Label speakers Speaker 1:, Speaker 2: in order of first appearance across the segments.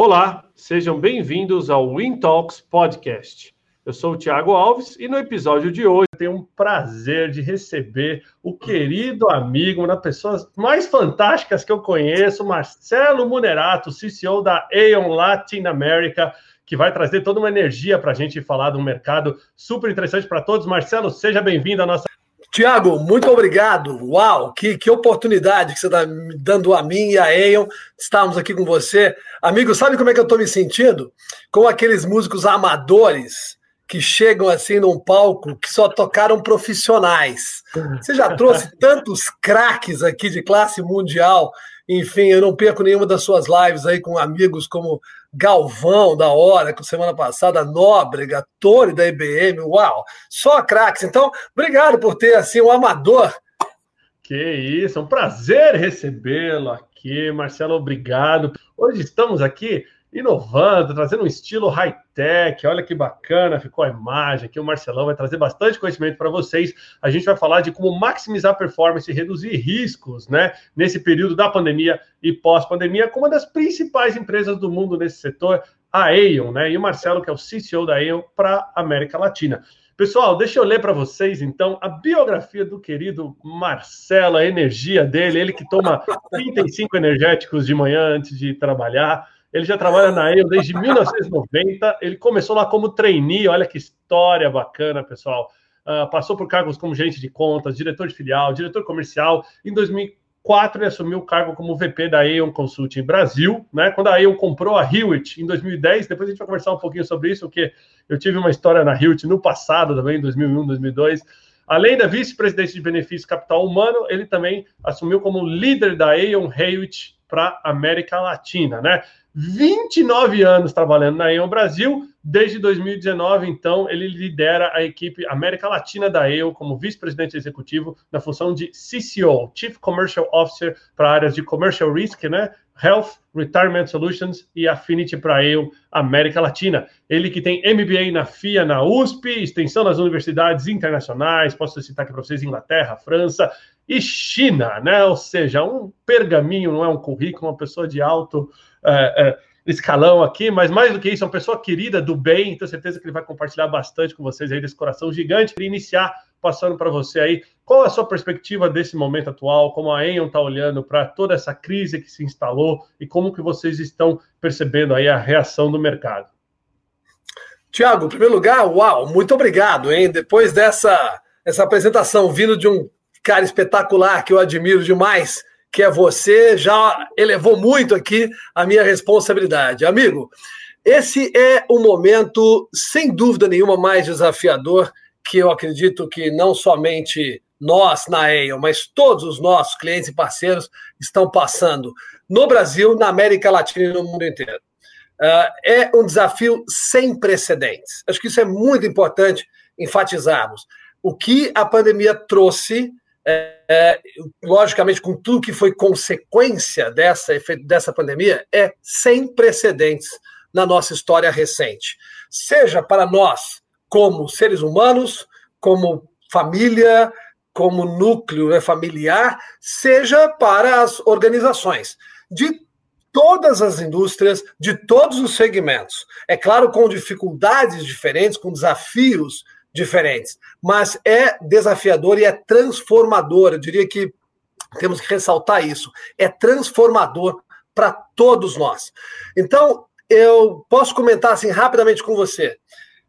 Speaker 1: Olá, sejam bem-vindos ao Win Talks Podcast. Eu sou o Thiago Alves e no episódio de hoje tenho um prazer de receber o querido amigo, uma das pessoas mais fantásticas que eu conheço, Marcelo Munerato, CCO da Aeon Latin America, que vai trazer toda uma energia para a gente falar de um mercado super interessante para todos. Marcelo, seja bem-vindo à nossa
Speaker 2: Tiago, muito obrigado. Uau, que, que oportunidade que você está me dando a mim e a Eion. Estamos aqui com você. Amigo, sabe como é que eu estou me sentindo? Com aqueles músicos amadores que chegam assim num palco que só tocaram profissionais. Você já trouxe tantos craques aqui de classe mundial. Enfim, eu não perco nenhuma das suas lives aí com amigos como Galvão, da hora, com semana passada, Nóbrega, Tony da IBM, uau, só craques. Então, obrigado por ter assim um amador.
Speaker 1: Que isso, é um prazer recebê-lo aqui, Marcelo, obrigado. Hoje estamos aqui inovando, trazendo um estilo high-tech. Olha que bacana ficou a imagem aqui. O Marcelão vai trazer bastante conhecimento para vocês. A gente vai falar de como maximizar performance e reduzir riscos, né? Nesse período da pandemia e pós-pandemia, com uma das principais empresas do mundo nesse setor, a Aeon, né? E o Marcelo, que é o CCO da Aeon para América Latina. Pessoal, deixa eu ler para vocês, então, a biografia do querido Marcelo, a energia dele, ele que toma 35 energéticos de manhã antes de trabalhar, ele já trabalha na EO desde 1990. Ele começou lá como trainee. Olha que história bacana, pessoal. Uh, passou por cargos como gerente de contas, diretor de filial, diretor comercial. Em 2004, ele assumiu o cargo como VP da Aeon Consulting Brasil, né? Quando a Aeon comprou a Hewitt em 2010. Depois a gente vai conversar um pouquinho sobre isso, porque eu tive uma história na Hewitt no passado também, em 2001, 2002. Além da vice-presidência de benefícios capital humano, ele também assumiu como líder da Aeon Hewitt para América Latina, né? 29 anos trabalhando na EON Brasil. Desde 2019, então, ele lidera a equipe América Latina da EO como vice-presidente executivo na função de CCO, Chief Commercial Officer para áreas de Commercial Risk, né? Health, Retirement Solutions e Affinity para EO América Latina. Ele que tem MBA na FIA, na USP, extensão nas universidades internacionais, posso citar aqui para vocês Inglaterra, França e China, né? Ou seja, um pergaminho, não é um currículo, uma pessoa de alto é, é, escalão aqui, mas mais do que isso, é uma pessoa querida do bem, tenho certeza que ele vai compartilhar bastante com vocês aí desse coração gigante. E iniciar passando para você aí, qual a sua perspectiva desse momento atual, como a Enion está olhando para toda essa crise que se instalou e como que vocês estão percebendo aí a reação do mercado?
Speaker 2: Tiago, em primeiro lugar, uau, muito obrigado, hein? Depois dessa essa apresentação vindo de um cara espetacular que eu admiro demais, que é você, já elevou muito aqui a minha responsabilidade. Amigo, esse é o momento, sem dúvida nenhuma, mais desafiador que eu acredito que não somente nós na EIO, mas todos os nossos clientes e parceiros estão passando no Brasil, na América Latina e no mundo inteiro. Uh, é um desafio sem precedentes. Acho que isso é muito importante enfatizarmos. O que a pandemia trouxe é, é, logicamente, com tudo que foi consequência dessa, dessa pandemia, é sem precedentes na nossa história recente. Seja para nós, como seres humanos, como família, como núcleo né, familiar, seja para as organizações de todas as indústrias, de todos os segmentos. É claro, com dificuldades diferentes, com desafios diferentes. Mas é desafiador e é transformador. Eu diria que temos que ressaltar isso. É transformador para todos nós. Então, eu posso comentar assim rapidamente com você.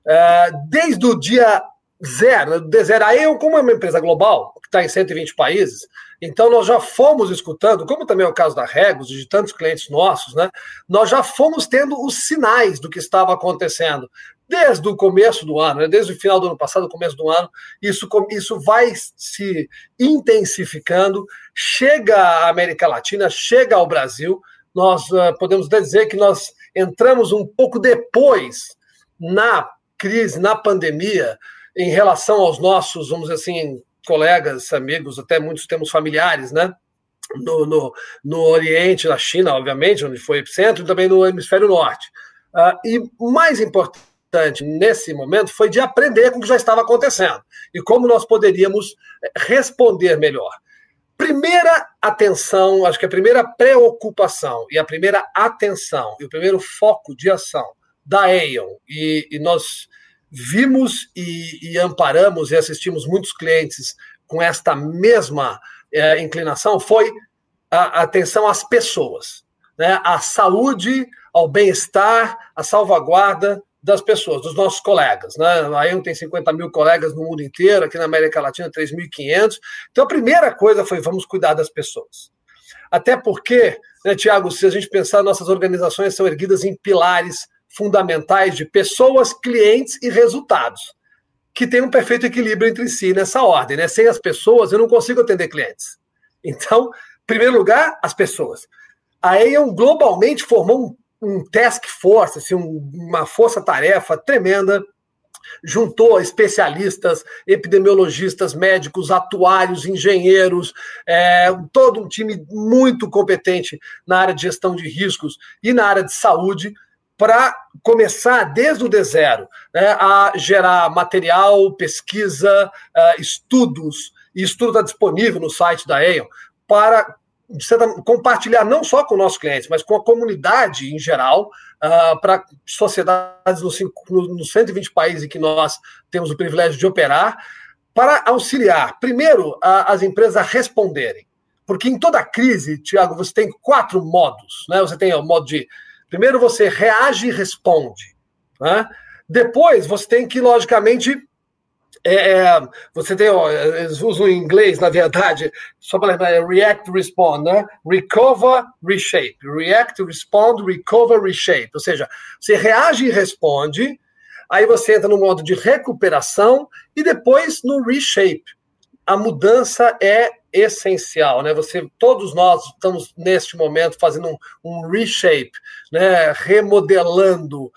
Speaker 2: Uh, desde o dia zero, de zero, a eu, como é uma empresa global, que está em 120 países, então nós já fomos escutando, como também é o caso da Regos e de tantos clientes nossos, né? Nós já fomos tendo os sinais do que estava acontecendo desde o começo do ano, né, desde o final do ano passado, começo do ano, isso, isso vai se intensificando, chega à América Latina, chega ao Brasil. Nós uh, podemos dizer que nós entramos um pouco depois na crise, na pandemia, em relação aos nossos, vamos dizer assim, colegas, amigos, até muitos temos familiares, né? No, no, no Oriente, na China, obviamente, onde foi o epicentro, e também no hemisfério norte. Uh, e mais importante, importante nesse momento foi de aprender com o que já estava acontecendo e como nós poderíamos eh, responder melhor. primeira atenção, acho que a primeira preocupação e a primeira atenção e o primeiro foco de ação da Aeon, e, e nós vimos e, e, amparamos e assistimos muitos clientes com esta mesma é, inclinação, foi a, a atenção às pessoas, né? à saúde, ao bem-estar, à salvaguarda das pessoas, dos nossos colegas. Né? A AEM tem 50 mil colegas no mundo inteiro, aqui na América Latina 3.500. Então, a primeira coisa foi vamos cuidar das pessoas. Até porque, né, Tiago, se a gente pensar, nossas organizações são erguidas em pilares fundamentais de pessoas, clientes e resultados, que tem um perfeito equilíbrio entre si nessa ordem. Né? Sem as pessoas, eu não consigo atender clientes. Então, em primeiro lugar, as pessoas. A Aeon globalmente formou um um task force, assim, um, uma força-tarefa tremenda, juntou especialistas, epidemiologistas, médicos, atuários, engenheiros, é, todo um time muito competente na área de gestão de riscos e na área de saúde para começar desde o D zero né, a gerar material, pesquisa, uh, estudos, e estudo está disponível no site da EON, para compartilhar não só com nossos clientes, mas com a comunidade em geral, uh, para sociedades nos, no, nos 120 países em que nós temos o privilégio de operar, para auxiliar, primeiro, a, as empresas a responderem. Porque em toda crise, Tiago, você tem quatro modos. Né? Você tem o modo de. Primeiro, você reage e responde. Né? Depois, você tem que, logicamente, é, é, você tem, ó, eles usam em inglês, na verdade, só para lembrar, é react, respond, né? Recover, reshape. React, respond, recover, reshape. Ou seja, você reage e responde, aí você entra no modo de recuperação e depois no reshape. A mudança é essencial, né? Você, todos nós estamos neste momento fazendo um, um reshape, né? Remodelando,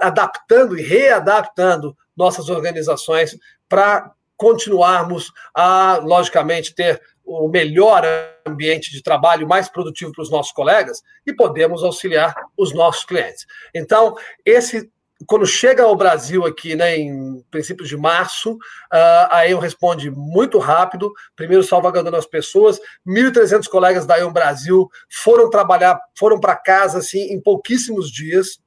Speaker 2: adaptando e readaptando nossas organizações para continuarmos a, logicamente, ter o melhor ambiente de trabalho mais produtivo para os nossos colegas e podemos auxiliar os nossos clientes. Então, esse quando chega ao Brasil aqui, né, em princípios de março, uh, a EON responde muito rápido, primeiro salvaguardando as pessoas, 1.300 colegas da EON Brasil foram trabalhar, foram para casa, assim, em pouquíssimos dias,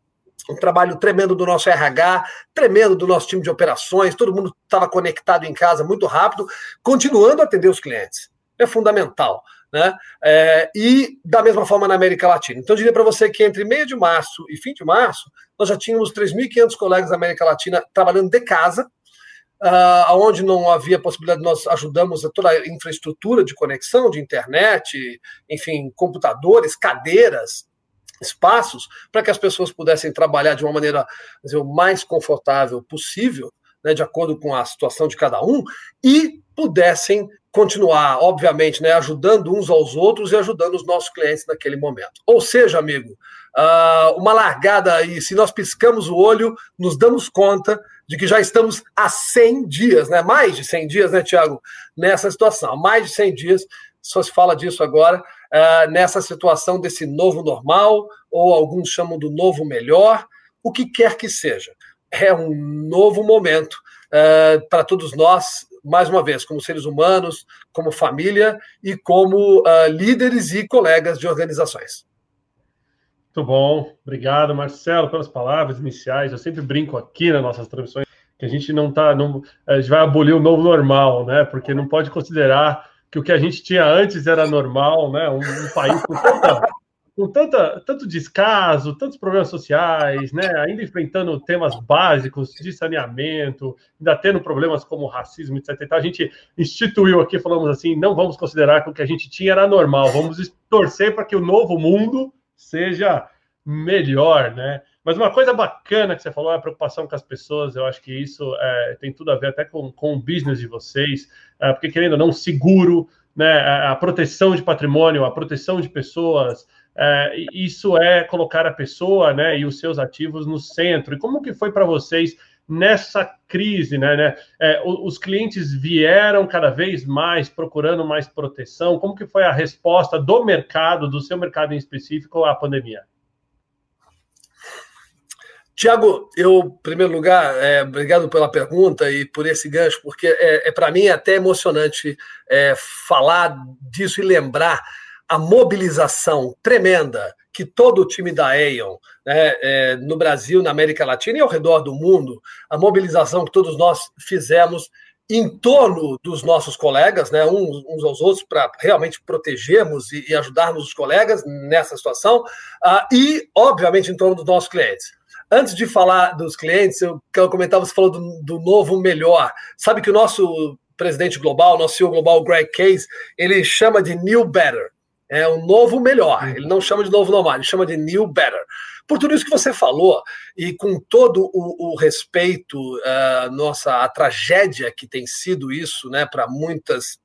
Speaker 2: um trabalho tremendo do nosso RH, tremendo do nosso time de operações, todo mundo estava conectado em casa muito rápido, continuando a atender os clientes. É fundamental. Né? É, e da mesma forma na América Latina. Então, eu diria para você que entre meio de março e fim de março, nós já tínhamos 3.500 colegas da América Latina trabalhando de casa, uh, onde não havia possibilidade, nós ajudamos a toda a infraestrutura de conexão, de internet, enfim, computadores, cadeiras, espaços para que as pessoas pudessem trabalhar de uma maneira dizer, o mais confortável possível, né, de acordo com a situação de cada um, e pudessem continuar, obviamente, né, ajudando uns aos outros e ajudando os nossos clientes naquele momento. Ou seja, amigo, uh, uma largada aí, se nós piscamos o olho, nos damos conta de que já estamos há 100 dias, né, mais de 100 dias, né, Tiago, nessa situação, mais de 100 dias, só se fala disso agora, uh, nessa situação desse novo normal, ou alguns chamam do novo melhor, o que quer que seja. É um novo momento uh, para todos nós, mais uma vez, como seres humanos, como família e como uh, líderes e colegas de organizações.
Speaker 1: Muito bom, obrigado, Marcelo, pelas palavras iniciais. Eu sempre brinco aqui nas nossas transmissões que a gente não está, não, a gente vai abolir o novo normal, né? Porque não pode considerar que o que a gente tinha antes era normal, né? Um, um país com tanta, com tanta, tanto descaso, tantos problemas sociais, né? Ainda enfrentando temas básicos de saneamento, ainda tendo problemas como racismo, etc. A gente instituiu aqui, falamos assim, não vamos considerar que o que a gente tinha era normal, vamos torcer para que o novo mundo seja melhor, né? Mas uma coisa bacana que você falou é a preocupação com as pessoas. Eu acho que isso é, tem tudo a ver até com, com o business de vocês, é, porque querendo ou não, seguro, né, a proteção de patrimônio, a proteção de pessoas, é, isso é colocar a pessoa né, e os seus ativos no centro. E como que foi para vocês nessa crise, né? né é, os clientes vieram cada vez mais procurando mais proteção. Como que foi a resposta do mercado, do seu mercado em específico, à pandemia?
Speaker 2: Tiago, eu, em primeiro lugar, é, obrigado pela pergunta e por esse gancho, porque é, é para mim até emocionante é, falar disso e lembrar a mobilização tremenda que todo o time da Aeon, né, é, no Brasil, na América Latina e ao redor do mundo, a mobilização que todos nós fizemos em torno dos nossos colegas, né, uns, uns aos outros, para realmente protegermos e, e, ajudarmos os colegas nessa situação, uh, e, obviamente, em torno dos nossos clientes. Antes de falar dos clientes, eu quero comentar, você falou do, do novo melhor. Sabe que o nosso presidente global, nosso CEO global, Greg Case, ele chama de New Better. É o novo melhor. Uhum. Ele não chama de novo normal, ele chama de New Better. Por tudo isso que você falou, e com todo o, o respeito, uh, nossa, a tragédia que tem sido isso, né, para muitas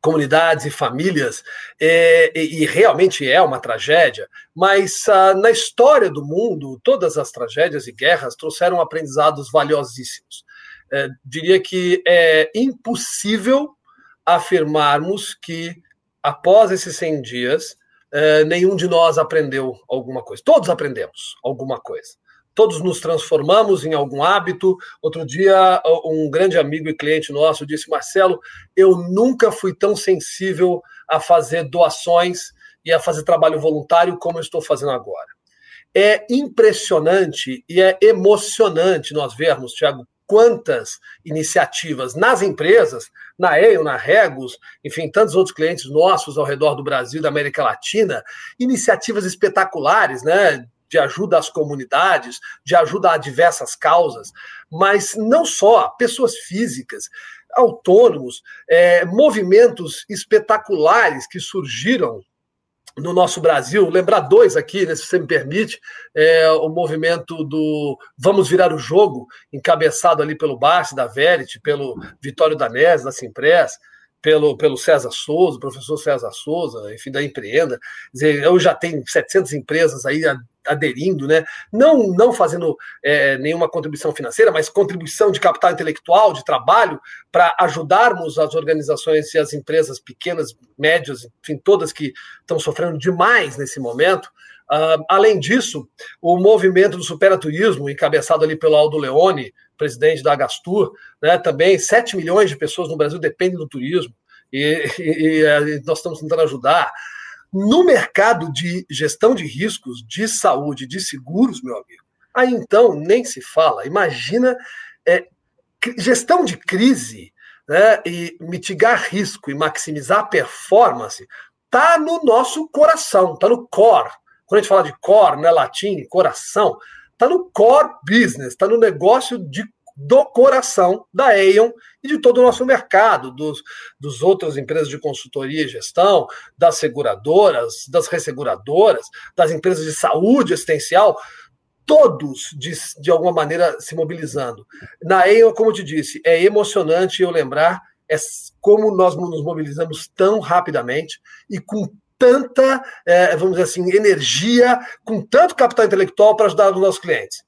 Speaker 2: comunidades e famílias, é, e, e, realmente é uma tragédia, mas ah, na história do mundo, todas as tragédias e guerras trouxeram aprendizados valiosíssimos. É, diria que é impossível afirmarmos que, após esses 100 dias, é, nenhum de nós aprendeu alguma coisa. Todos aprendemos alguma coisa todos nos transformamos em algum hábito. Outro dia, um grande amigo e cliente nosso disse: Marcelo, eu nunca fui tão sensível a fazer doações e a fazer trabalho voluntário como eu estou fazendo agora. É impressionante e é emocionante nós vermos, Tiago, quantas iniciativas nas empresas, na EIO, na Regos, enfim, tantos outros clientes nossos ao redor do Brasil, da América Latina, iniciativas espetaculares, né? de ajuda às comunidades, de ajuda a diversas causas, mas não só pessoas físicas, autônomos, é, movimentos espetaculares que surgiram no nosso Brasil, lembrar dois aqui, né, se você me permite, é, o movimento do Vamos Virar o Jogo, encabeçado ali pelo Barsi, da Verity, pelo Vitório Danese, da Simpress, pelo, pelo César Souza, professor César Souza, enfim, da Empreenda. Dizer, eu já tenho 700 empresas aí aderindo, né? não, não fazendo é, nenhuma contribuição financeira, mas contribuição de capital intelectual, de trabalho, para ajudarmos as organizações e as empresas pequenas, médias, enfim, todas que estão sofrendo demais nesse momento. Uh, além disso, o movimento do superaturismo, encabeçado ali pelo Aldo Leone, presidente da Agastur, né, também 7 milhões de pessoas no Brasil dependem do turismo, e, e, e nós estamos tentando ajudar. No mercado de gestão de riscos, de saúde, de seguros, meu amigo, aí então nem se fala. Imagina é, gestão de crise né, e mitigar risco e maximizar performance está no nosso coração, está no core. Quando a gente fala de core, né, latim, coração, está no core business, está no negócio de do coração da Aeon e de todo o nosso mercado, dos, dos outras empresas de consultoria e gestão, das seguradoras, das resseguradoras, das empresas de saúde assistencial, todos, de, de alguma maneira, se mobilizando. Na Aeon, como eu te disse, é emocionante eu lembrar é como nós nos mobilizamos tão rapidamente e com tanta, é, vamos dizer assim, energia, com tanto capital intelectual para ajudar os nossos clientes.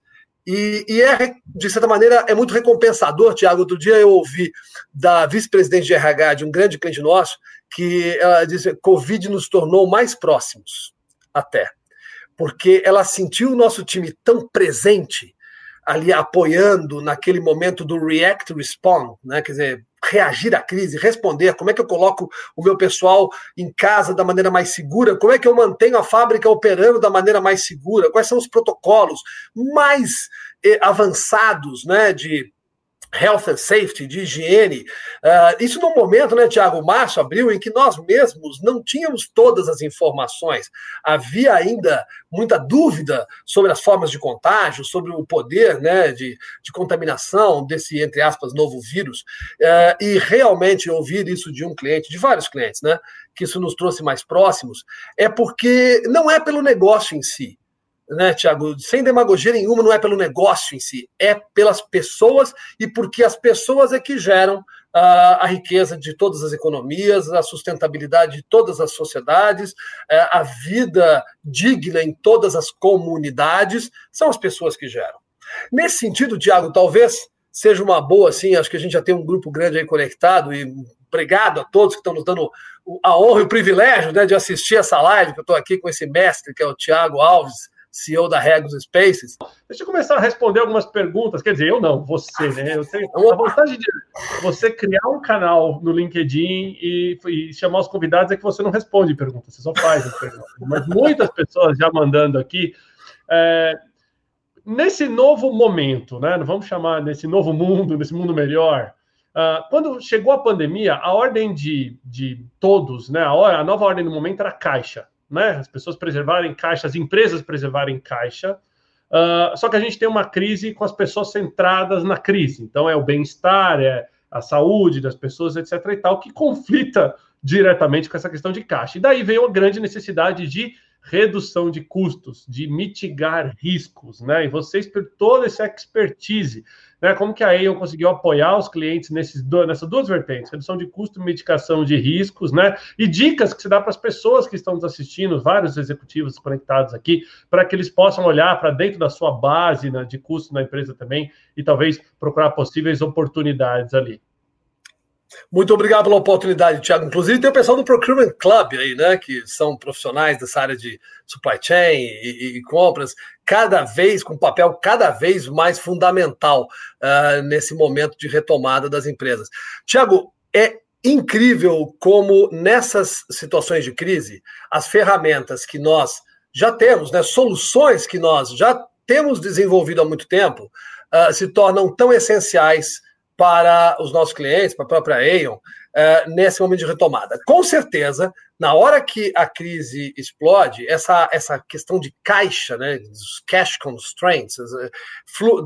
Speaker 2: E, e, é, de certa maneira, é muito recompensador, Tiago. Outro dia eu ouvi da vice-presidente de RH de um grande cliente nosso que ela disse Covid nos tornou mais próximos, até. Porque ela sentiu o nosso time tão presente ali apoiando naquele momento do react respond, né? Quer dizer, reagir à crise, responder, como é que eu coloco o meu pessoal em casa da maneira mais segura, como é que eu mantenho a fábrica operando da maneira mais segura, quais são os protocolos mais eh, avançados né, de health and safety, de higiene. Uh, isso num momento, né, Tiago, março, abril, em que nós mesmos não tínhamos todas as informações. Havia ainda muita dúvida sobre as formas de contágio, sobre o poder né, de, de contaminação desse, entre aspas, novo vírus. Uh, e realmente ouvir isso de um cliente, de vários clientes, né, que isso nos trouxe mais próximos, é porque não é pelo negócio em si né, Tiago, sem demagogia nenhuma, não é pelo negócio em si, é pelas pessoas e porque as pessoas é que geram uh, a riqueza de todas as economias, a sustentabilidade de todas as sociedades, uh, a vida digna em todas as comunidades, são as pessoas que geram. Nesse sentido, Tiago, talvez seja uma boa, assim, acho que a gente já tem um grupo grande aí conectado e obrigado a todos que estão nos dando a honra e o privilégio né, de assistir essa live, que eu estou aqui com esse mestre, que é o Tiago Alves, CEO da Regus Spaces.
Speaker 1: Deixa eu começar a responder algumas perguntas. Quer dizer, eu não, você, né? Eu tenho a vontade de você criar um canal no LinkedIn e, e chamar os convidados é que você não responde perguntas, você só faz as perguntas. Mas muitas pessoas já mandando aqui. É, nesse novo momento, né? Vamos chamar nesse novo mundo, nesse mundo melhor. Uh, quando chegou a pandemia, a ordem de, de todos, né? A, hora, a nova ordem do momento era caixa né? As pessoas preservarem caixa, as empresas preservarem caixa. Uh, só que a gente tem uma crise com as pessoas centradas na crise. Então é o bem-estar, é a saúde das pessoas, etc. e tal, que conflita diretamente com essa questão de caixa. E daí veio a grande necessidade de redução de custos, de mitigar riscos, né? E vocês, por toda essa expertise, né? Como que a Aon conseguiu apoiar os clientes nesses, nessas duas vertentes, redução de custo mitigação de riscos, né? E dicas que se dá para as pessoas que estão nos assistindo, vários executivos conectados aqui, para que eles possam olhar para dentro da sua base né, de custo na empresa também e talvez procurar possíveis oportunidades ali.
Speaker 2: Muito obrigado pela oportunidade, Thiago. Inclusive, tem o pessoal do Procurement Club aí, né? Que são profissionais dessa área de supply chain e, e compras, cada vez com papel cada vez mais fundamental uh, nesse momento de retomada das empresas. Tiago, é incrível como nessas situações de crise, as ferramentas que nós já temos, né, soluções que nós já temos desenvolvido há muito tempo, uh, se tornam tão essenciais para os nossos clientes, para a própria Aon, uh, nesse momento de retomada. Com certeza, na hora que a crise explode, essa, essa questão de caixa, né, os cash constraints,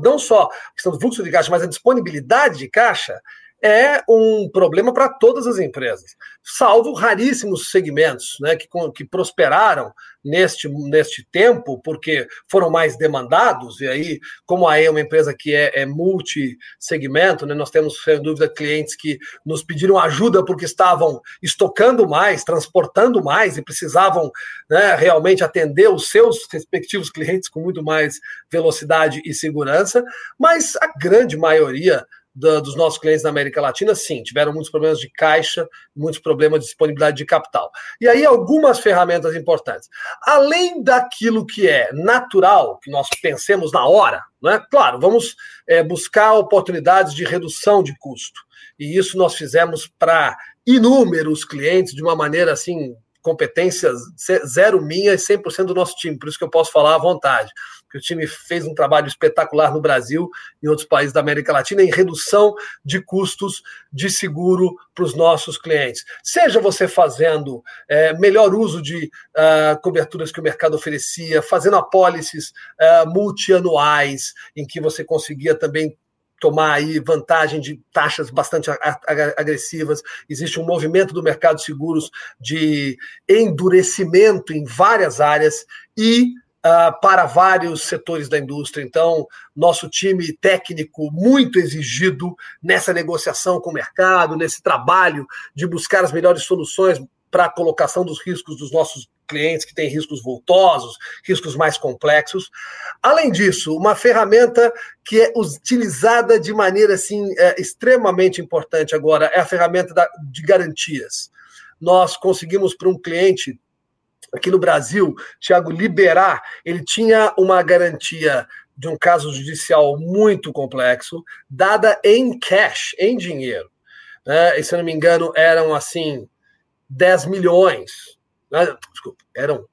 Speaker 2: não só a questão do fluxo de caixa, mas a disponibilidade de caixa, é um problema para todas as empresas, salvo raríssimos segmentos né, que, que prosperaram neste, neste tempo, porque foram mais demandados, e aí, como a E é uma empresa que é, é multi-segmento, né, nós temos, sem dúvida, clientes que nos pediram ajuda porque estavam estocando mais, transportando mais e precisavam né, realmente atender os seus respectivos clientes com muito mais velocidade e segurança, mas a grande maioria da, dos nossos clientes na América Latina, sim, tiveram muitos problemas de caixa, muitos problemas de disponibilidade de capital. E aí, algumas ferramentas importantes. Além daquilo que é natural, que nós pensemos na hora, né? claro, vamos é, buscar oportunidades de redução de custo. E isso nós fizemos para inúmeros clientes de uma maneira assim competência zero minha e 100% do nosso time, por isso que eu posso falar à vontade que o time fez um trabalho espetacular no Brasil e em outros países da América Latina em redução de custos de seguro para os nossos clientes. Seja você fazendo é, melhor uso de uh, coberturas que o mercado oferecia, fazendo apólices uh, multianuais, em que você conseguia também tomar aí vantagem de taxas bastante agressivas. Existe um movimento do mercado de seguros de endurecimento em várias áreas e uh, para vários setores da indústria. Então, nosso time técnico muito exigido nessa negociação com o mercado, nesse trabalho de buscar as melhores soluções para a colocação dos riscos dos nossos clientes que têm riscos voltosos, riscos mais complexos. Além disso, uma ferramenta que é utilizada de maneira assim é, extremamente importante agora é a ferramenta da, de garantias. Nós conseguimos para um cliente aqui no Brasil, Tiago, liberar, ele tinha uma garantia de um caso judicial muito complexo, dada em cash, em dinheiro. Né? E, se eu não me engano, eram assim 10 milhões. Né? Desculpa, eram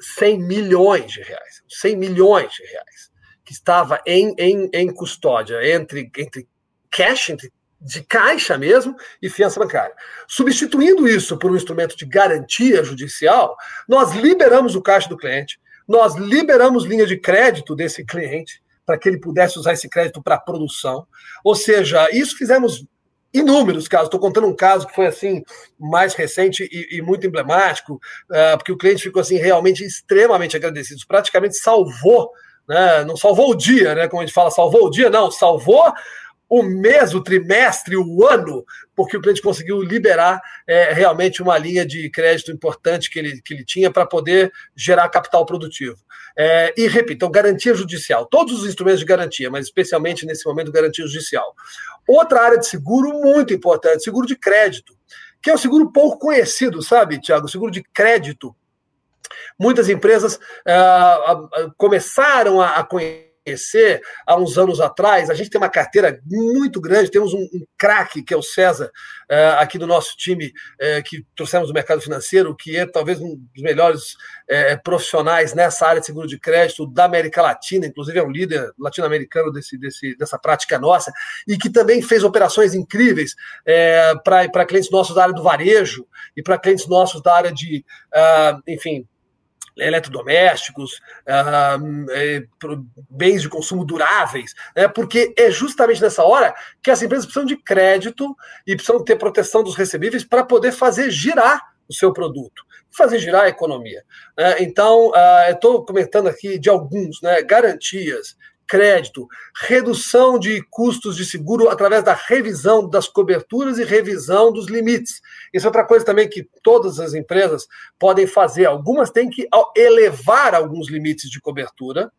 Speaker 2: 100 milhões de reais. 100 milhões de reais que estava em, em, em custódia entre, entre cash, entre de caixa mesmo e fiança bancária. Substituindo isso por um instrumento de garantia judicial, nós liberamos o caixa do cliente, nós liberamos linha de crédito desse cliente para que ele pudesse usar esse crédito para produção. Ou seja, isso fizemos inúmeros casos. Estou contando um caso que foi assim mais recente e, e muito emblemático, uh, porque o cliente ficou assim realmente extremamente agradecido. Praticamente salvou, né? não salvou o dia, né? Como a gente fala, salvou o dia, não, salvou o mês, o trimestre, o ano, porque o cliente conseguiu liberar é, realmente uma linha de crédito importante que ele, que ele tinha para poder gerar capital produtivo. É, e repito, então, garantia judicial, todos os instrumentos de garantia, mas especialmente nesse momento, garantia judicial. Outra área de seguro muito importante, seguro de crédito, que é um seguro pouco conhecido, sabe, Tiago? Seguro de crédito Muitas empresas uh, começaram a, a conhecer conhecer há uns anos atrás. A gente tem uma carteira muito grande, temos um, um craque, que é o César, uh, aqui do nosso time, uh, que trouxemos do mercado financeiro, que é talvez um dos melhores uh, profissionais nessa área de seguro de crédito da América Latina, inclusive é um líder latino-americano desse, desse, dessa prática nossa, e que também fez operações incríveis para clientes nossos da área do varejo e para clientes nossos da área de, enfim, eletrodomésticos, uh, bens de consumo duráveis, né? porque é justamente nessa hora que as empresas precisam de crédito e precisam ter proteção dos recebíveis para poder fazer girar o seu produto, fazer girar a economia. Né? Então, uh, eu estou comentando aqui de alguns, né? garantias, crédito, redução de custos de seguro através da revisão das coberturas e revisão dos limites. Isso é outra coisa também que todas as empresas podem fazer. Algumas têm que elevar alguns limites de cobertura.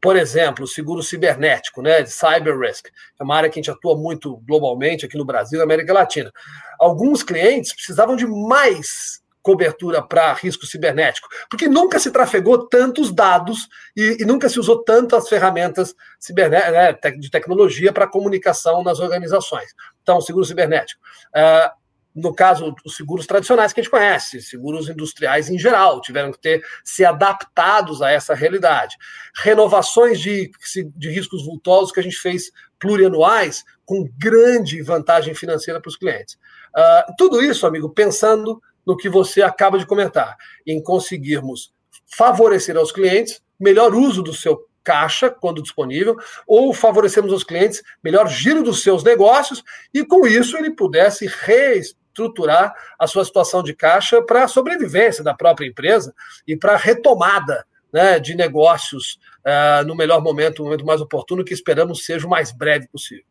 Speaker 2: Por exemplo, seguro cibernético, né, de cyber risk, é uma área que a gente atua muito globalmente aqui no Brasil e na América Latina. Alguns clientes precisavam de mais cobertura para risco cibernético, porque nunca se trafegou tantos dados e, e nunca se usou tantas ferramentas né, de tecnologia para comunicação nas organizações. Então, seguro cibernético. Uh, no caso, os seguros tradicionais que a gente conhece, seguros industriais em geral, tiveram que ter se adaptados a essa realidade. Renovações de, de riscos vultosos que a gente fez plurianuais, com grande vantagem financeira para os clientes. Uh, tudo isso, amigo, pensando no que você acaba de comentar, em conseguirmos favorecer aos clientes melhor uso do seu caixa quando disponível, ou favorecermos aos clientes melhor giro dos seus negócios e com isso ele pudesse reestruturar a sua situação de caixa para a sobrevivência da própria empresa e para a retomada né, de negócios uh, no melhor momento, no momento mais oportuno, que esperamos seja o mais breve possível.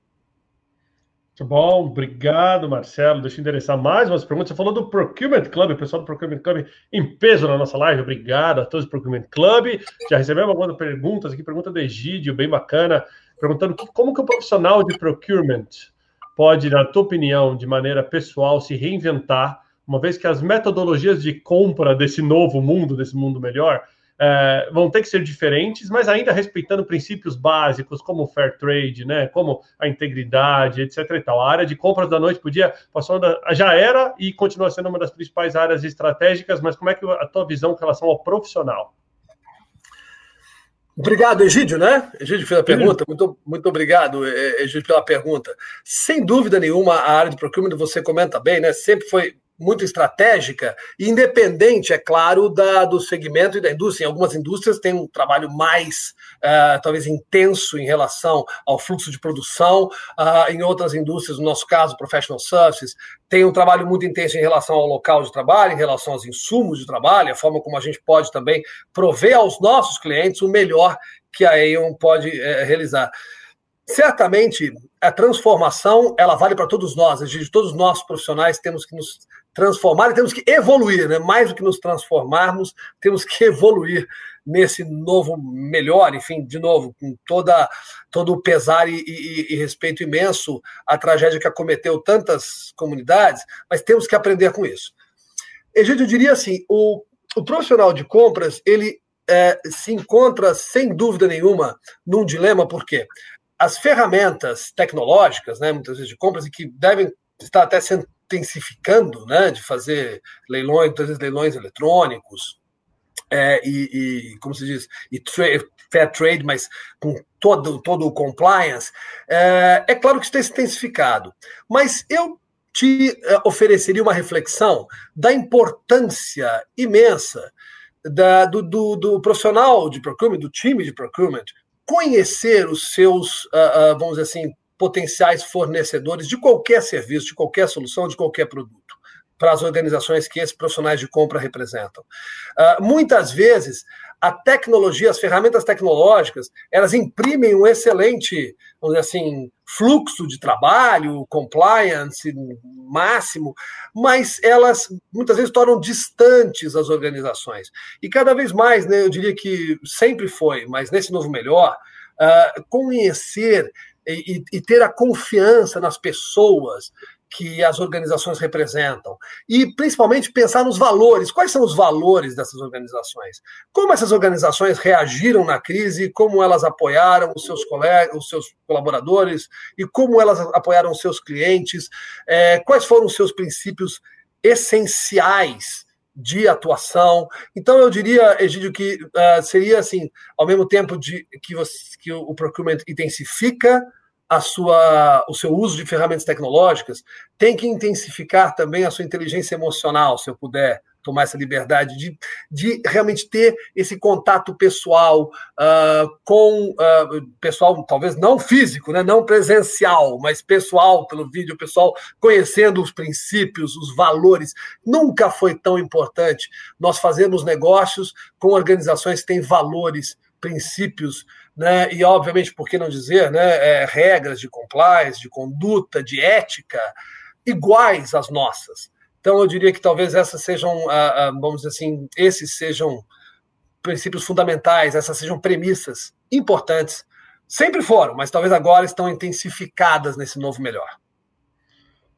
Speaker 1: Muito bom, obrigado, Marcelo. Deixa eu endereçar mais umas perguntas. Você falou do Procurement Club, o pessoal do Procurement Club em peso na nossa live. Obrigado a todos do Procurement Club. Já recebemos algumas perguntas aqui, pergunta do Egídio, bem bacana, perguntando que, como que o profissional de procurement pode, na tua opinião, de maneira pessoal, se reinventar, uma vez que as metodologias de compra desse novo mundo, desse mundo melhor, é, vão ter que ser diferentes, mas ainda respeitando princípios básicos como o fair trade, né, como a integridade, etc. E tal. A área de compras da noite podia passou da, já era e continua sendo uma das principais áreas estratégicas, mas como é que a tua visão em relação ao profissional?
Speaker 2: Obrigado, Egídio, né? Egídio fez a pergunta. Muito, muito obrigado, Egídio, pela pergunta. Sem dúvida nenhuma, a área de procurement, você comenta bem, né? Sempre foi muito estratégica, independente, é claro, da, do segmento e da indústria. Em algumas indústrias tem um trabalho mais, uh, talvez, intenso em relação ao fluxo de produção, uh, em outras indústrias, no nosso caso, professional services, tem um trabalho muito intenso em relação ao local de trabalho, em relação aos insumos de trabalho, a forma como a gente pode também prover aos nossos clientes o melhor que a Aon pode uh, realizar. Certamente, a transformação ela vale para todos nós. Gente, todos nós profissionais temos que nos transformar e temos que evoluir, né? mais do que nos transformarmos, temos que evoluir nesse novo melhor, enfim, de novo, com toda, todo o pesar e, e, e respeito imenso à tragédia que acometeu tantas comunidades, mas temos que aprender com isso. Eu diria assim, o, o profissional de compras, ele é, se encontra, sem dúvida nenhuma, num dilema, porque as ferramentas tecnológicas, né, muitas vezes de compras, e que devem estar até sendo intensificando, né, de fazer leilões, leilões eletrônicos, é, e, e, como se diz, e fair trade, mas com todo, todo o compliance, é, é claro que isso tem se intensificado. Mas eu te é, ofereceria uma reflexão da importância imensa da, do, do, do, profissional de procurement, do time de procurement, conhecer os seus, uh, uh, vamos dizer assim, potenciais fornecedores de qualquer serviço, de qualquer solução, de qualquer produto, para as organizações que esses profissionais de compra representam. Uh, muitas vezes, a tecnologia, as ferramentas tecnológicas, elas imprimem um excelente, vamos dizer assim, fluxo de trabalho, compliance máximo, mas elas muitas vezes tornam distantes as organizações. E cada vez mais, né, eu diria que sempre foi, mas nesse novo melhor, uh, conhecer e, e, ter a confiança nas pessoas que as organizações representam. E, principalmente, pensar nos valores. Quais são os valores dessas organizações? Como essas organizações reagiram na crise, como elas apoiaram os seus colegas, os seus colaboradores, e como elas apoiaram os seus clientes, é, quais foram os seus princípios essenciais de atuação. Então, eu diria, Egídio, que uh, seria assim, ao mesmo tempo de que, você, que o procurement intensifica a sua, o seu uso de ferramentas tecnológicas, tem que intensificar também a sua inteligência emocional, se eu puder tomar essa liberdade de, de realmente ter esse contato pessoal uh, com uh, pessoal, talvez não físico, né, não presencial, mas pessoal pelo vídeo, pessoal conhecendo os princípios, os valores. Nunca foi tão importante nós fazermos negócios com organizações que têm valores, princípios né? e, obviamente, por que não dizer, né? É, regras de compliance, de conduta, de ética, iguais às nossas. Então, eu diria que talvez essas sejam, ah, ah, vamos dizer assim, esses sejam princípios fundamentais, essas sejam premissas importantes. Sempre foram, mas talvez agora estão intensificadas nesse novo melhor.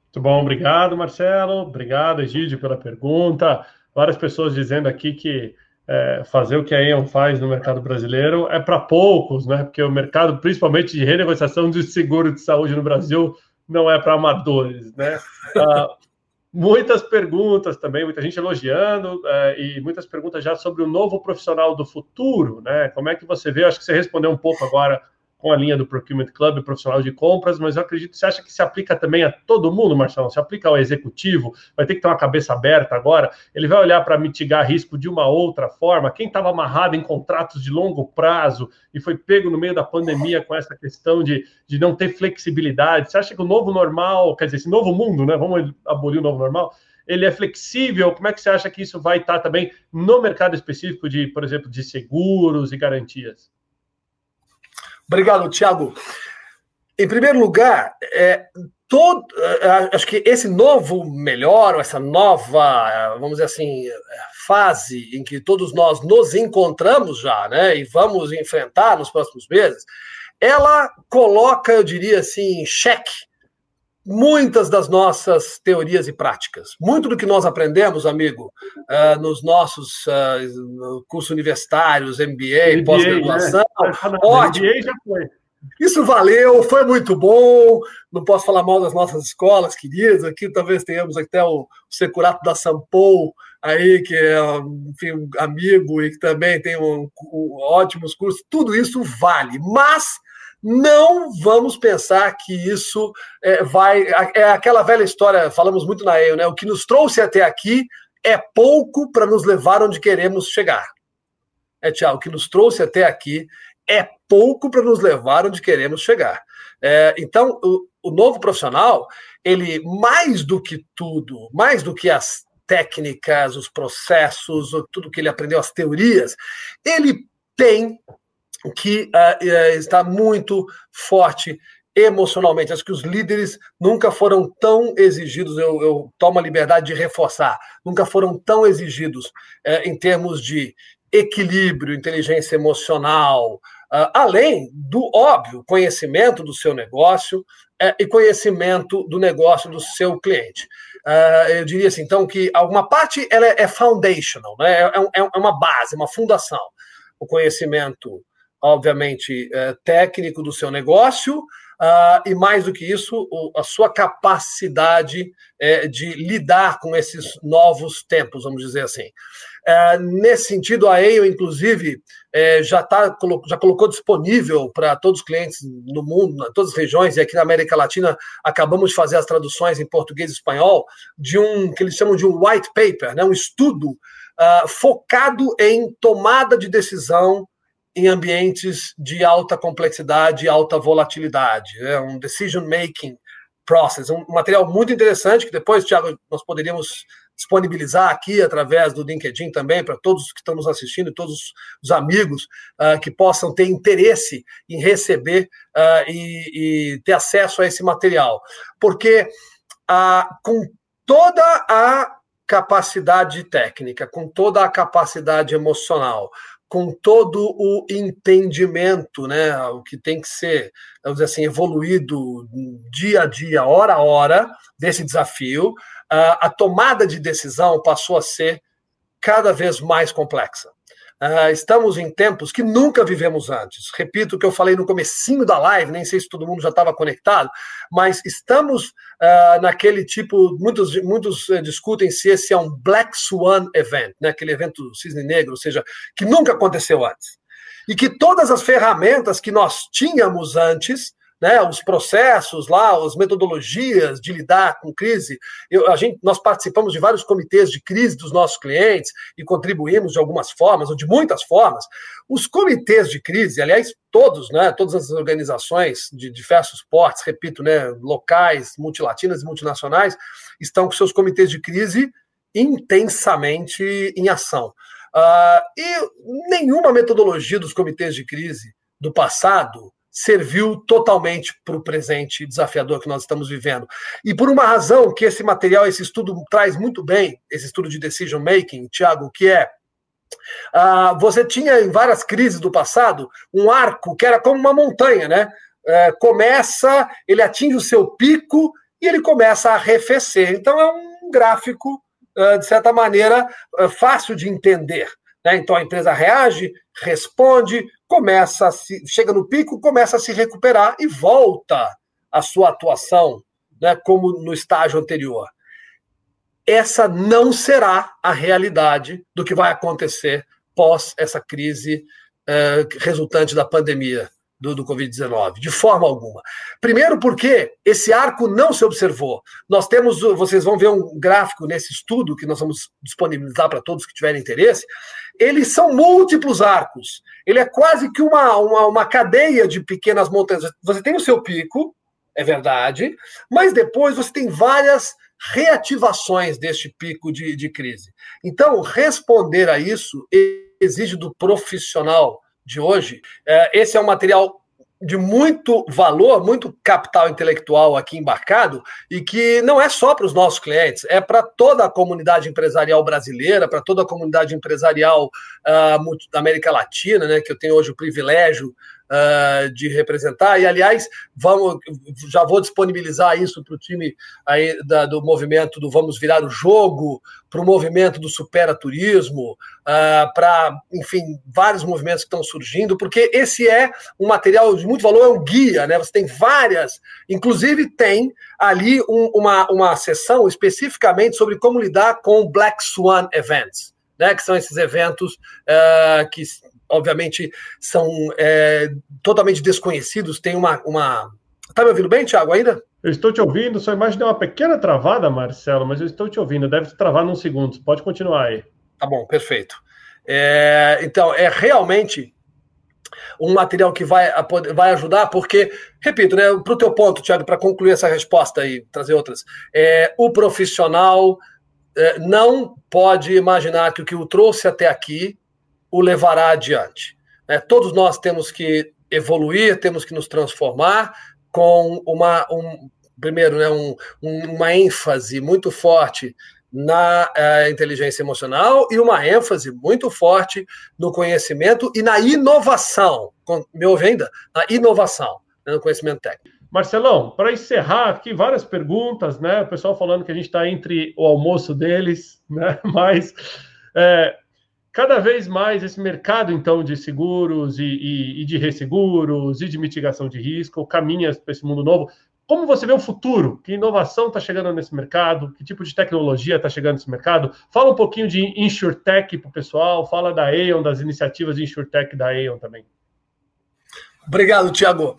Speaker 1: Muito bom, obrigado, Marcelo. Obrigado, Egídio, pela pergunta. Várias pessoas dizendo aqui que é, fazer o que a Aon faz no mercado brasileiro é para poucos, né? Porque o mercado, principalmente de renegociação de seguro de saúde no Brasil, não é para amadores, né? Ah, muitas perguntas também, muita gente elogiando é, e muitas perguntas já sobre o novo profissional do futuro, né? Como é que você vê? Acho que você respondeu um pouco agora com a linha do Procurement Club profissional de compras, mas eu acredito, você acha que se aplica também a todo mundo, Marcelo? Se aplica ao executivo, vai ter que ter uma cabeça aberta agora, ele vai olhar para mitigar risco de uma outra forma. Quem estava amarrado em contratos de longo prazo e foi pego no meio da pandemia com essa questão de, de não ter flexibilidade, você acha que o novo normal, quer dizer, esse novo mundo, né? Vamos abolir o novo normal, ele é flexível? Como é que você acha que isso vai estar também no mercado específico de, por exemplo, de seguros e garantias?
Speaker 2: Obrigado, Tiago. Em primeiro lugar, é, todo, é, acho que esse novo melhor, essa nova, vamos dizer assim, fase em que todos nós nos encontramos já, né, e vamos enfrentar nos próximos meses, ela coloca, eu diria assim, em xeque muitas das nossas teorias e práticas. Muito do que nós aprendemos, amigo, uh, nos nossos uh, cursos universitários, MBA, MBA pós-graduação, né? ótimo. MBA já foi. Isso valeu, foi muito bom. Não posso falar mal das nossas escolas queridas. Aqui talvez tenhamos até o Securato da Sampou, aí, que é enfim, um amigo e que também tem um, um, ótimos cursos. Tudo isso vale. Mas não vamos pensar que isso é, vai. É aquela velha história, falamos muito na EO, né? O que nos trouxe até aqui é pouco para nos levar onde queremos chegar. É, Tiago, o que nos trouxe até aqui é pouco para nos levar onde queremos chegar. É, então, o, o novo profissional, ele, mais do que tudo, mais do que as técnicas, os processos, tudo que ele aprendeu, as teorias, ele tem que uh, está muito forte emocionalmente. Acho que os líderes nunca foram tão exigidos, eu, eu tomo a liberdade de reforçar, nunca foram tão exigidos uh, em termos de equilíbrio, inteligência emocional, uh, além do óbvio conhecimento do seu negócio e conhecimento do negócio do seu cliente. eu diria assim, então, que alguma parte ela é, é foundational, né? é, é, é uma base, uma fundação. O conhecimento obviamente, é, técnico do seu negócio, uh, e mais do que isso, o, a sua capacidade é, de lidar com esses novos tempos, vamos dizer assim. É, nesse sentido, a EIO, inclusive, é, já, tá, já colocou disponível para todos os clientes no mundo, em todas as regiões, e aqui na América Latina acabamos de fazer as traduções em português e espanhol, de um que eles chamam de um white paper, né, um estudo uh, focado em tomada de decisão em ambientes de alta complexidade e alta volatilidade. É um decision making process, um material muito interessante que depois, Tiago, nós poderíamos disponibilizar aqui através do LinkedIn também para todos que estão nos assistindo, todos os amigos uh, que possam ter interesse em receber uh, e, e, ter acesso a esse material, porque uh, com toda a capacidade técnica, com toda a capacidade emocional, com todo o entendimento, né, o que tem que ser, vamos dizer assim, evoluído dia a dia, hora a hora desse desafio, a tomada de decisão passou a ser cada vez mais complexa. Uh, estamos em tempos que nunca vivemos antes. Repito o que eu falei no comecinho da live, nem sei se todo mundo já estava conectado, mas estamos uh, naquele tipo, muitos, muitos uh, discutem se esse é um Black Swan Event, né? aquele evento cisne negro, ou seja, que nunca aconteceu antes. E que todas as ferramentas que nós tínhamos antes né, os processos lá, as metodologias de lidar com crise. Eu, a gente, nós participamos de vários comitês de crise dos nossos clientes e contribuímos de algumas formas, ou de muitas formas. Os comitês de crise, aliás, todos, né, todas as organizações de diversos portes, repito, né, locais, multilatinas e multinacionais, estão com seus comitês de crise intensamente em ação. Uh, e nenhuma metodologia dos comitês de crise do passado serviu totalmente para o presente desafiador que nós estamos vivendo. E por uma razão que esse material, esse estudo traz muito bem, esse estudo de decision making, Tiago, que é uh, você tinha em várias crises do passado um arco que era como uma montanha, né? Uh, começa, ele atinge o seu pico e ele começa a arrefecer. Então é um gráfico, uh, de certa maneira, fácil de entender. Né? Então a empresa reage, responde, começa se, chega no pico, começa a se recuperar e volta à sua atuação, né, como no estágio anterior. Essa não será a realidade do que vai acontecer pós essa crise eh, resultante da pandemia do, do Covid-19, de forma alguma. Primeiro, porque esse arco não se observou. Nós temos, vocês vão ver um gráfico nesse estudo que nós vamos disponibilizar para todos que tiverem interesse. Eles são múltiplos arcos. Ele é quase que uma, uma, uma cadeia de pequenas montanhas. Você tem o seu pico, é verdade, mas depois você tem várias reativações deste pico de, de crise. Então, responder a isso exige do profissional de hoje. É, esse é um material de muito valor, muito capital intelectual aqui embarcado e que não é só para os nossos clientes, é para toda a comunidade empresarial brasileira, para toda a comunidade empresarial uh, da América Latina, né, que eu tenho hoje o privilégio uh, de representar. E, aliás, vamos, já vou disponibilizar isso para o time aí da, do movimento do Vamos Virar o Jogo, para o movimento do Supera Turismo, uh, para, enfim, vários movimentos que estão surgindo, porque esse é um material de muito valor, é um guia, né? Você tem várias, inclusive tem ali um, uma, uma sessão especificamente sobre como lidar com Black Swan Events. Né, que são esses eventos uh, que obviamente, são é, totalmente desconhecidos. Tem uma, uma. Tá me ouvindo bem, Thiago, ainda?
Speaker 1: Eu estou te ouvindo, sua imagem deu uma pequena travada, Marcelo, mas eu estou te ouvindo. Deve travar num segundo. Pode continuar aí.
Speaker 2: Tá bom, perfeito. É, então, é realmente um material que vai, vai ajudar, porque, repito, né, para o teu ponto, Thiago, para concluir essa resposta e trazer outras, é, o profissional é, não pode imaginar que o que o trouxe até aqui o levará adiante. Né? Todos nós temos que evoluir, temos que nos transformar com uma, um, primeiro, né, um, uma ênfase muito forte na uh, inteligência emocional e uma ênfase muito forte no conhecimento e na inovação. Me ouve ainda? Na inovação, né, no conhecimento técnico.
Speaker 1: Marcelão, para encerrar aqui, várias perguntas, né? O pessoal falando que a gente está entre o almoço deles, né? Mas é, cada vez mais esse mercado, então, de seguros e, e, e de resseguros e de mitigação de risco caminha para esse mundo novo. Como você vê o futuro? Que inovação está chegando nesse mercado? Que tipo de tecnologia está chegando nesse mercado? Fala um pouquinho de InsurTech para o pessoal, fala da Aon, das iniciativas de InsurTech da Aon também.
Speaker 2: Obrigado, Tiago.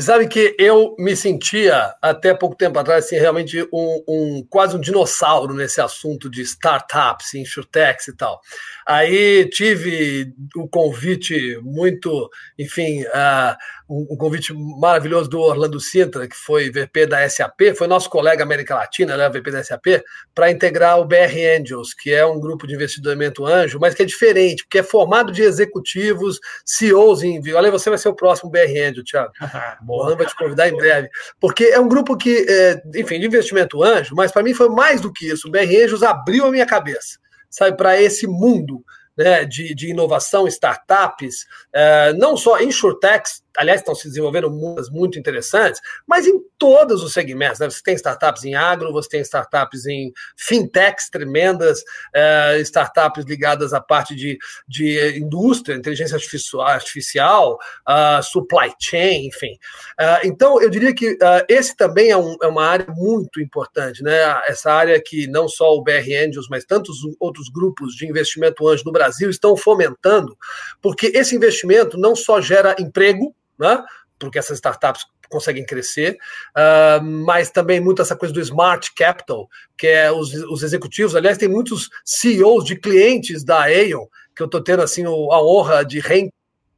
Speaker 2: Sabe que eu me sentia até pouco tempo atrás assim, realmente um, um, quase um dinossauro nesse assunto de startups, insurtechs e tal. Aí tive o convite muito, enfim, uh, um, convite maravilhoso do Orlando Sintra, que foi VP da SAP, foi nosso colega América Latina, né, VP da SAP, para integrar o BR Angels, que é um grupo de investimento anjo, mas que é diferente, porque é formado de executivos, CEOs em. Olha, você vai ser o próximo BR Angel, Thiago. o vai te convidar em breve. Porque é um grupo que, é, enfim, de investimento anjo, mas para mim foi mais do que isso. O BR abriu a minha cabeça, sabe, para esse mundo né, de, de inovação, startups, é, não só insurtechs, aliás, estão se desenvolvendo muitas muito interessantes, mas em todos os segmentos. Né? Você tem startups em agro, você tem startups em fintechs tremendas, é, startups ligadas à parte de, de indústria, inteligência artificial, uh, supply chain, enfim. Uh, então, eu diria que uh, esse também é, um, é, uma área muito importante, né? Essa área que não só o BR Angels, mas tantos outros grupos de investimento anjo no Brasil estão fomentando, porque esse investimento não só gera emprego, né? porque essas startups conseguem crescer, uh, mas também muito essa coisa do smart capital, que é os, os executivos. Aliás, tem muitos CEOs de clientes da Aeon que eu estou tendo assim a honra de,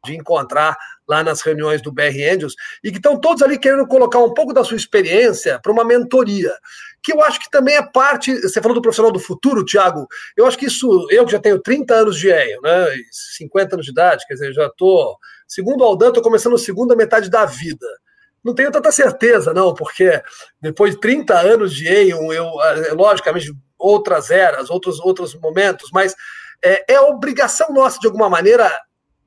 Speaker 2: de encontrar lá nas reuniões do BR Angels, e que estão todos ali querendo colocar um pouco da sua experiência para uma mentoria, que eu acho que também é parte. Você falou do profissional do futuro, Tiago. Eu acho que isso, eu que já tenho 30 anos de EIO, né, 50 anos de idade, quer dizer, já estou, segundo o Aldan, estou começando a segunda metade da vida. Não tenho tanta certeza, não, porque depois de 30 anos de EIO, eu, é, logicamente, outras eras, outros, outros momentos, mas é, é obrigação nossa, de alguma maneira,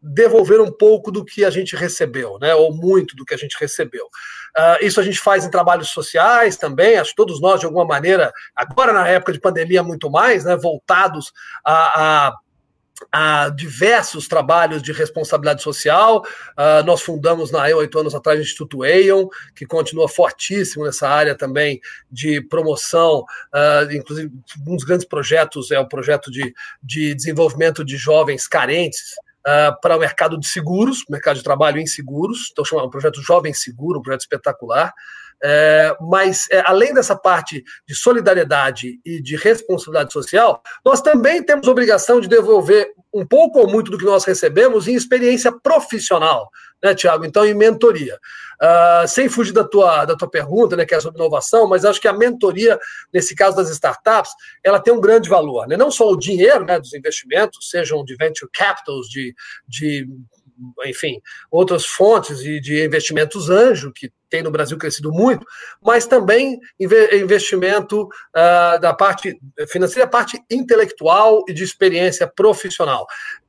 Speaker 2: devolver um pouco do que a gente recebeu, né? Ou muito do que a gente recebeu. Uh, isso a gente faz em trabalhos sociais também, acho que todos nós, de alguma maneira, agora na época de pandemia, muito mais, né? Voltados a, a a diversos trabalhos de responsabilidade social. Uh, nós fundamos na EON oito anos atrás o Instituto EON, que continua fortíssimo nessa área também de promoção. Uh, inclusive, um dos grandes projetos é o projeto de, de desenvolvimento de jovens carentes uh, para o mercado de seguros, mercado de trabalho em seguros. Então, chamado um projeto Jovem Seguro, um projeto espetacular. É, mas, é, além dessa parte de solidariedade e de responsabilidade social, nós também temos obrigação de devolver um pouco ou muito do que nós recebemos em experiência profissional, né, Tiago? Então, em mentoria. Uh, sem fugir da tua, da tua pergunta, né, que é sobre inovação, mas acho que a mentoria, nesse caso das startups, ela tem um grande valor. Né? Não só o dinheiro né, dos investimentos, sejam de venture capitals, de, de enfim, outras fontes de, de investimentos anjo, que tem no Brasil crescido muito, mas também investimento uh, da parte financeira, parte intelectual e de experiência profissional.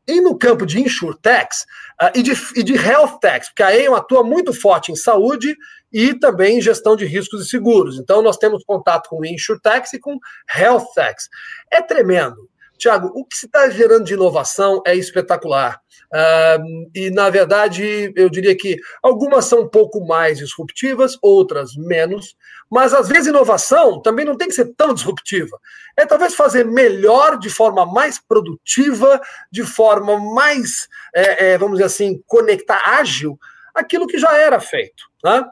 Speaker 2: E no campo de insurtechs uh, e, de, e de health techs, porque a Aon atua muito forte em saúde e também em gestão de riscos e seguros. Então, nós temos contato com insurtechs e com health techs. É tremendo. Tiago, o que se está gerando de inovação é espetacular. Uh, e, na verdade, eu diria que algumas são um pouco mais disruptivas, outras menos, mas às vezes inovação também não tem que ser tão disruptiva. É talvez fazer melhor, de forma mais produtiva, de forma mais, é, é, vamos dizer assim, conectar ágil aquilo que já era feito. Né?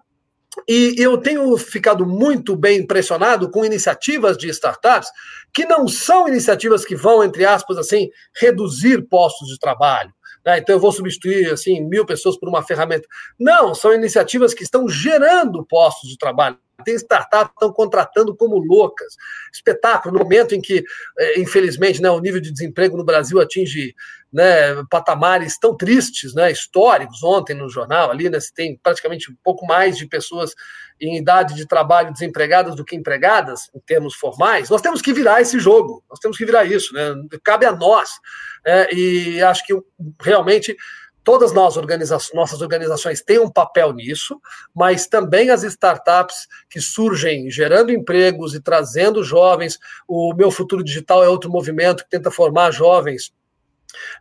Speaker 2: E eu tenho ficado muito bem impressionado com iniciativas de startups que não são iniciativas que vão, entre aspas, assim, reduzir postos de trabalho. Né? Então eu vou substituir assim mil pessoas por uma ferramenta. Não, são iniciativas que estão gerando postos de trabalho tem startups que estão contratando como loucas. Espetáculo, no momento em que, é, infelizmente, né, o nível de desemprego no Brasil atinge né, patamares tão tristes, né, históricos. Ontem no jornal ali, né, se tem praticamente um pouco mais de pessoas em idade de trabalho desempregadas do que empregadas, em termos formais. Nós temos que virar esse jogo, nós temos que virar isso. Né, cabe a nós. É, e acho que realmente Todas nós, organiza nossas organizações têm um papel nisso, mas também as startups que surgem gerando empregos e trazendo jovens. O Meu Futuro Digital é outro movimento que tenta formar jovens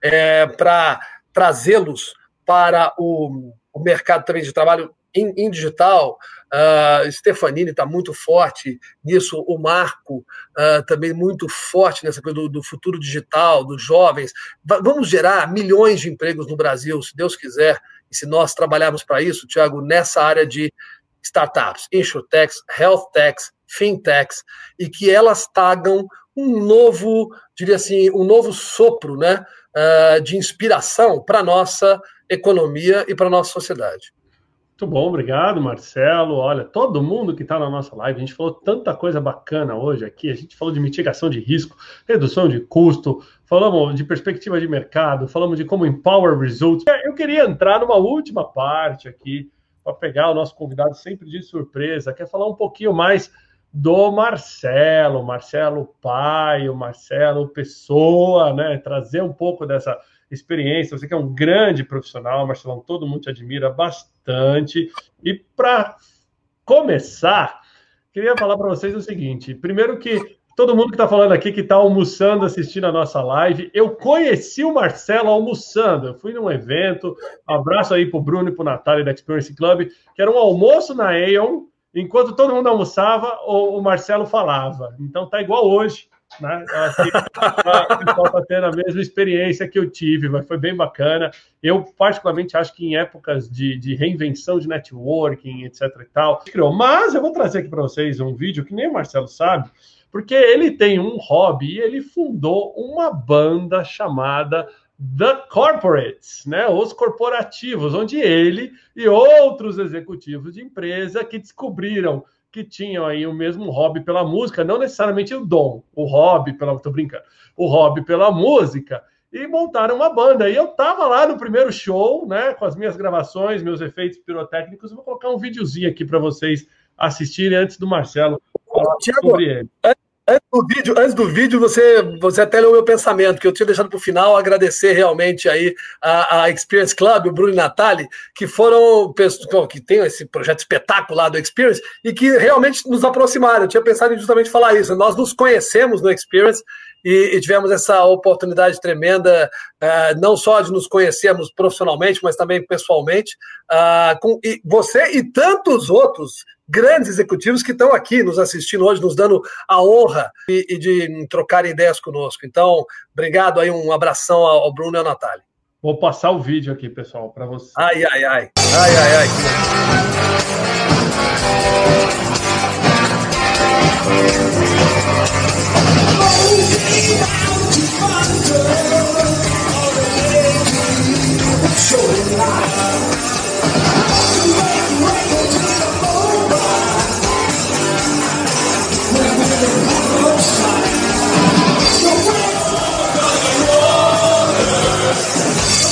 Speaker 2: é, para trazê-los para o, o mercado também de trabalho em, em digital. Uh, Stefanini está muito forte nisso, o Marco uh, também muito forte nessa coisa do, do, futuro digital, dos jovens. V vamos gerar milhões de empregos no Brasil, se Deus quiser, e se nós trabalharmos para isso, Tiago, nessa área de startups, insurtechs, health techs, fintechs, e que elas tragam um novo, diria assim, um novo sopro né, uh, de inspiração para a nossa economia e para a nossa sociedade.
Speaker 1: Muito bom, obrigado, Marcelo. Olha, todo mundo que está na nossa live, a gente falou tanta coisa bacana hoje aqui. A gente falou de mitigação de risco, redução de custo, falamos de perspectiva de mercado, falamos de como empower results. Eu queria entrar numa última parte aqui para pegar o nosso convidado sempre de surpresa, quer falar um pouquinho mais do Marcelo, Marcelo pai, o Marcelo pessoa, né? Trazer um pouco dessa experiência. Você que é um grande profissional, Marcelão, todo mundo te admira bastante. E para começar, queria falar para vocês o seguinte: primeiro que todo mundo que está falando aqui, que está almoçando, assistindo a nossa live, eu conheci o Marcelo almoçando. Eu fui num evento, abraço aí para o Bruno e para o Natália da Experience Club, que era um almoço na Aeon, enquanto todo mundo almoçava, o, Marcelo falava. Então tá igual hoje. Né? Está tendo a mesma experiência que eu tive, mas foi bem bacana. Eu, particularmente, acho que em épocas de, de reinvenção de networking, etc. e tal, mas eu vou trazer aqui para vocês um vídeo que nem o Marcelo sabe porque ele tem um hobby e ele fundou uma banda chamada The Corporates, né? Os corporativos, onde ele e outros executivos de empresa que descobriram que tinham aí o mesmo hobby pela música, não necessariamente o dom, o hobby pela, tô brincando, o hobby pela música, e montaram uma banda. E eu tava lá no primeiro show, né, com as minhas gravações, meus efeitos pirotécnicos. Eu vou colocar um videozinho aqui para vocês assistirem antes do Marcelo falar Tiago, sobre ele.
Speaker 2: Antes do vídeo, antes do vídeo você, você até leu o meu pensamento, que eu tinha deixado para o final, agradecer realmente aí a, a, Experience Club, o Bruno e Natali, que foram que tem esse projeto espetacular do Experience e que realmente nos aproximaram. Eu tinha pensado em justamente falar isso. Nós nos conhecemos no Experience e, e tivemos essa oportunidade tremenda, uh, não só de nos conhecermos profissionalmente, mas também pessoalmente. Uh, com, e você e tantos outros grandes executivos que estão aqui nos assistindo hoje, nos dando a honra e, e de trocar ideias conosco. Então, obrigado aí, um abração ao Bruno e ao Natália.
Speaker 1: Vou passar o vídeo aqui, pessoal, para você.
Speaker 2: Ai, ai, ai. Ai, ai, ai. Oh!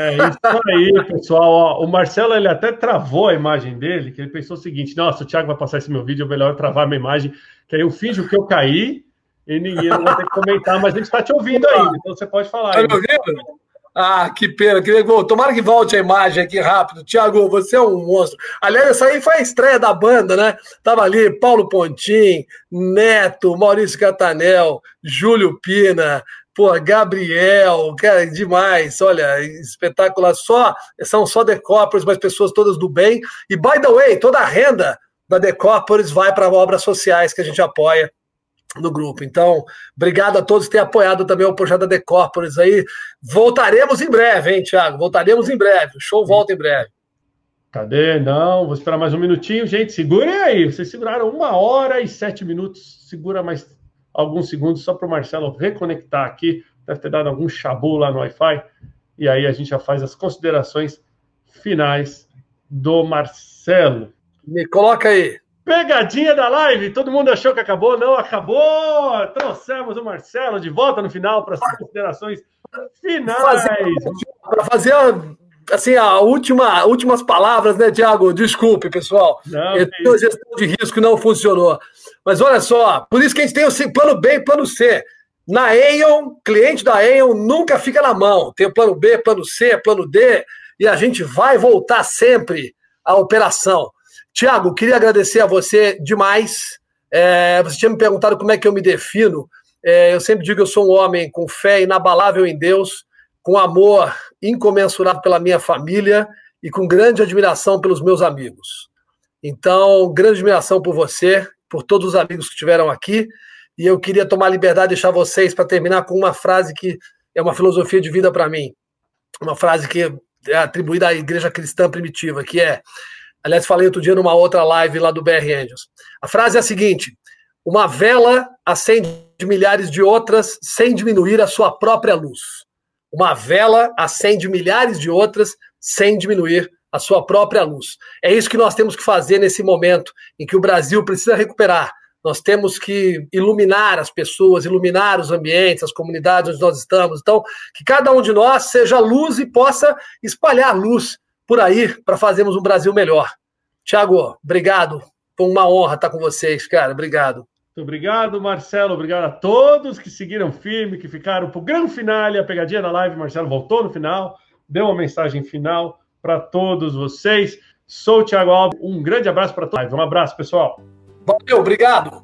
Speaker 1: É isso aí, pessoal. o Marcelo ele até travou a imagem dele, que ele pensou o seguinte: nossa, o Thiago vai passar esse meu vídeo, é melhor travar minha imagem, que aí eu finjo que eu caí e ninguém vai ter que comentar, mas a gente está te ouvindo ainda, então você pode falar. Está me ouvindo?
Speaker 2: Ah, que pena. Queria... Tomara que volte a imagem aqui rápido. Tiago, você é um monstro. Aliás, essa aí foi a estreia da banda, né? Tava ali Paulo Pontim, Neto, Maurício Catanel, Júlio Pina, pô, Gabriel, cara, demais. Olha, espetacular. Só, são só Decópolis, mas pessoas todas do bem. E, by the way, toda a renda da Decópolis vai para obras sociais que a gente apoia no grupo. Então, obrigado a todos que têm apoiado também o projeto da Decópolis aí. Voltaremos em breve, hein, Thiago? Voltaremos em breve. O show volta em breve.
Speaker 1: Cadê? Não, vou esperar mais um minutinho. Gente, segurem aí. Vocês seguraram uma hora e sete minutos. Segura mais alguns segundos só para o Marcelo reconectar aqui. Deve ter dado algum chabu lá no Wi-Fi. E aí a gente já faz as considerações finais do Marcelo.
Speaker 2: Me coloca aí.
Speaker 1: Pegadinha da live, todo mundo achou que acabou, não acabou. Trouxemos o Marcelo de volta no final para as considerações finais.
Speaker 2: Para fazer, assim a última, últimas palavras, né, Tiago? Desculpe, pessoal. Não, a gestão de risco não funcionou. Mas olha só, por isso que a gente tem o plano B e plano C. Na Aeon, cliente da Aeon nunca fica na mão. Tem o plano B, plano C, plano D, e a gente vai voltar sempre à operação. Tiago, queria agradecer a você demais. É, você tinha me perguntado como é que eu me defino. É, eu sempre digo que eu sou um homem com fé inabalável em Deus, com amor incomensurável pela minha família e com grande admiração pelos meus amigos. Então, grande admiração por você, por todos os amigos que estiveram aqui. E eu queria tomar a liberdade de deixar vocês para terminar com uma frase que é uma filosofia de vida para mim. Uma frase que é atribuída à igreja cristã primitiva, que é Aliás, falei outro dia numa outra live lá do BR Angels. A frase é a seguinte: uma vela acende milhares de outras sem diminuir a sua própria luz. Uma vela acende milhares de outras sem diminuir a sua própria luz. É isso que nós temos que fazer nesse momento em que o Brasil precisa recuperar. Nós temos que iluminar as pessoas, iluminar os ambientes, as comunidades onde nós estamos. Então, que cada um de nós seja luz e possa espalhar luz por aí para fazermos um Brasil melhor. Tiago, obrigado. Foi uma honra estar com vocês, cara. Obrigado.
Speaker 1: Muito obrigado, Marcelo. Obrigado a todos que seguiram firme, que ficaram para o grande finale, a pegadinha na live. Marcelo voltou no final, deu uma mensagem final para todos vocês. Sou o Thiago Alves. Um grande abraço para todos. Um abraço, pessoal.
Speaker 2: Valeu, obrigado.